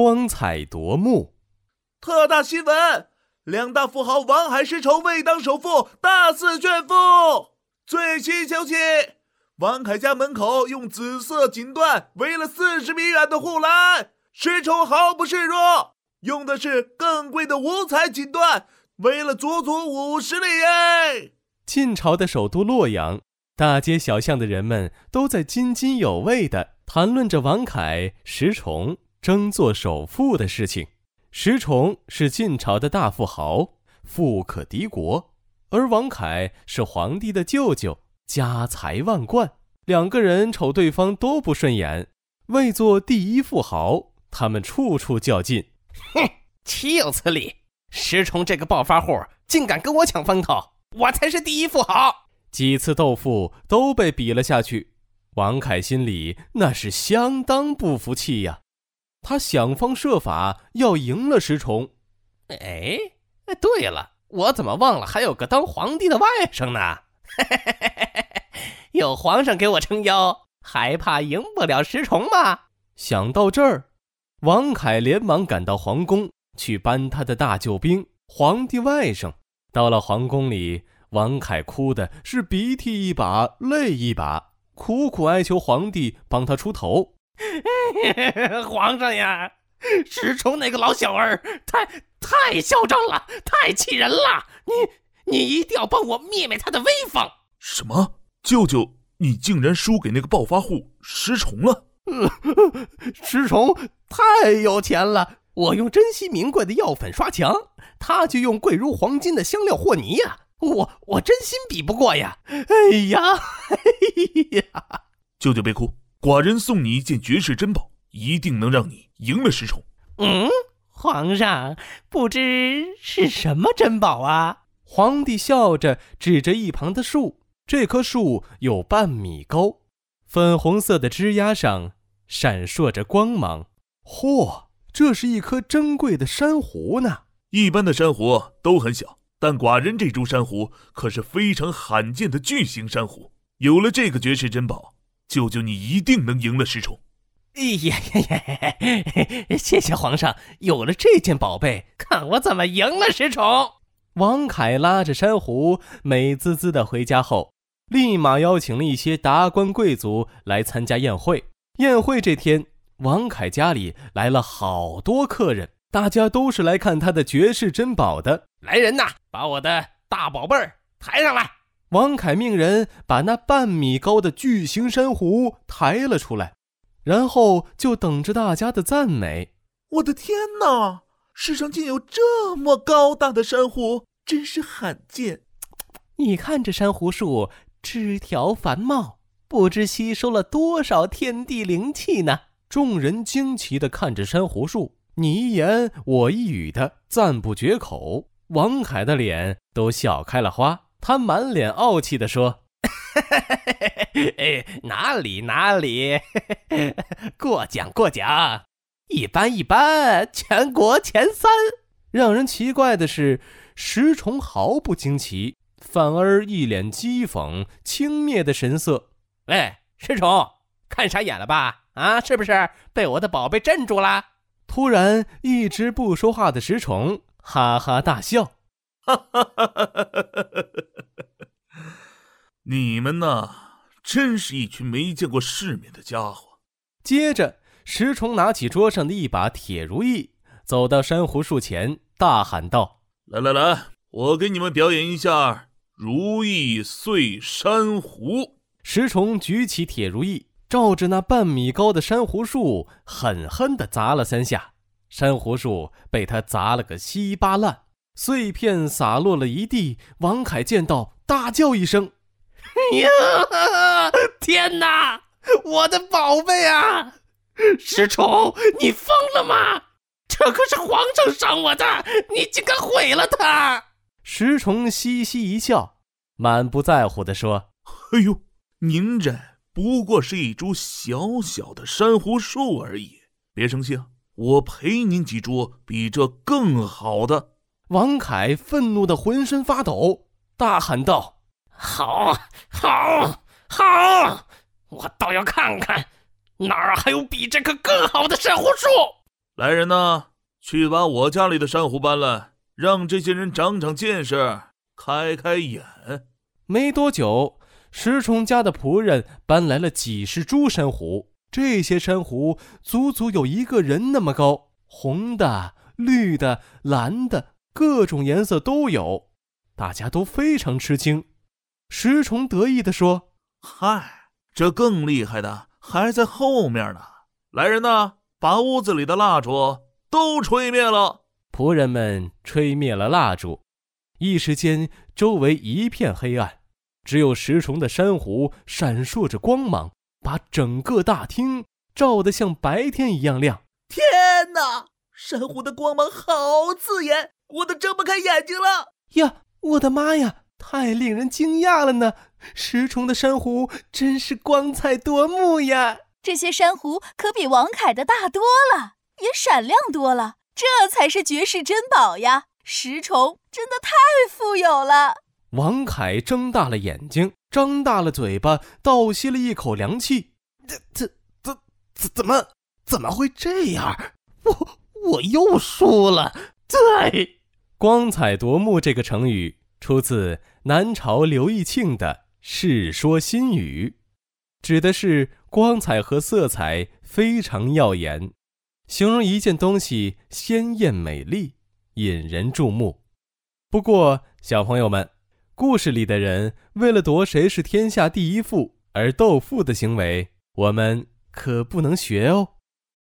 光彩夺目。特大新闻：两大富豪王海、石崇未当首富，大肆炫富。最新消息：王凯家门口用紫色锦缎围了四十米远的护栏，石崇毫不示弱，用的是更贵的五彩锦缎，围了足足五十里耶。晋朝的首都洛阳，大街小巷的人们都在津津有味地谈论着王凯、石崇争做首富的事情。石崇是晋朝的大富豪，富可敌国；而王凯是皇帝的舅舅，家财万贯。两个人瞅对方都不顺眼，为做第一富豪，他们处处较劲。哼，岂有此理！石崇这个暴发户竟敢跟我抢风头，我才是第一富豪！几次斗富都被比了下去，王凯心里那是相当不服气呀。他想方设法要赢了石崇。哎，对了，我怎么忘了还有个当皇帝的外甥呢？有皇上给我撑腰，还怕赢不了石崇吗？想到这儿，王凯连忙赶到皇宫去搬他的大救兵——皇帝外甥。到了皇宫里，王凯哭的是鼻涕一把泪一把，苦苦哀求皇帝帮他出头。皇上呀，石崇那个老小儿太太嚣张了，太气人了！你你一定要帮我灭灭他的威风！什么？舅舅，你竟然输给那个暴发户石崇了？石崇太有钱了，我用珍稀名贵的药粉刷墙，他就用贵如黄金的香料和泥呀，我我真心比不过呀！哎呀，哎呀！舅舅别哭。寡人送你一件绝世珍宝，一定能让你赢了石崇。嗯，皇上不知是什么珍宝啊？皇帝笑着指着一旁的树，这棵树有半米高，粉红色的枝丫上闪烁着光芒。嚯，这是一颗珍贵的珊瑚呢！一般的珊瑚都很小，但寡人这株珊瑚可是非常罕见的巨型珊瑚。有了这个绝世珍宝。舅舅，你一定能赢了石崇！哎呀呀呀！谢谢皇上，有了这件宝贝，看我怎么赢了石崇！王凯拉着珊瑚，美滋滋的回家后，立马邀请了一些达官贵族来参加宴会。宴会这天，王凯家里来了好多客人，大家都是来看他的绝世珍宝的。来人呐，把我的大宝贝儿抬上来！王凯命人把那半米高的巨型珊瑚抬了出来，然后就等着大家的赞美。我的天哪，世上竟有这么高大的珊瑚，真是罕见！你看这珊瑚树，枝条繁茂，不知吸收了多少天地灵气呢。众人惊奇地看着珊瑚树，你一言我一语的赞不绝口。王凯的脸都笑开了花。他满脸傲气地说：“ 哎，哪里哪里，过奖过奖，一般一般，全国前三。”让人奇怪的是，石崇毫不惊奇，反而一脸讥讽、轻蔑的神色。“喂，石崇，看傻眼了吧？啊，是不是被我的宝贝镇住了？”突然，一直不说话的石崇哈哈大笑。哈哈哈哈哈！你们呐，真是一群没见过世面的家伙。接着，石崇拿起桌上的一把铁如意，走到珊瑚树前，大喊道：“来来来，我给你们表演一下如意碎珊瑚。”石崇举起铁如意，照着那半米高的珊瑚树狠狠地砸了三下，珊瑚树被他砸了个稀巴烂。碎片洒落了一地，王凯见到，大叫一声：“呀！天哪，我的宝贝啊！石崇，你疯了吗？这可是皇上赏我的，你竟敢毁了它！”石崇嘻嘻一笑，满不在乎地说：“哎呦，您这不过是一株小小的珊瑚树而已，别生气啊，我赔您几株比这更好的。”王凯愤怒的浑身发抖，大喊道：“好，好，好！我倒要看看哪儿还有比这个更好的珊瑚树！”来人呐，去把我家里的珊瑚搬来，让这些人长长见识，开开眼。没多久，石崇家的仆人搬来了几十株珊瑚，这些珊瑚足足有一个人那么高，红的、绿的、蓝的，各种颜色都有。大家都非常吃惊。石崇得意地说：“嗨，这更厉害的还在后面呢！来人呐，把屋子里的蜡烛都吹灭了。”仆人们吹灭了蜡烛，一时间周围一片黑暗，只有石崇的珊瑚闪烁着光芒，把整个大厅照得像白天一样亮。天哪，珊瑚的光芒好刺眼，我都睁不开眼睛了呀！我的妈呀！太令人惊讶了呢！石崇的珊瑚真是光彩夺目呀！这些珊瑚可比王凯的大多了，也闪亮多了，这才是绝世珍宝呀！石崇真的太富有了。王凯睁大了眼睛，张大了嘴巴，倒吸了一口凉气。这、这、这、怎、怎么、怎么会这样？我、我又输了。对，光彩夺目这个成语。出自南朝刘义庆的《世说新语》，指的是光彩和色彩非常耀眼，形容一件东西鲜艳美丽、引人注目。不过，小朋友们，故事里的人为了夺谁是天下第一富而斗富的行为，我们可不能学哦。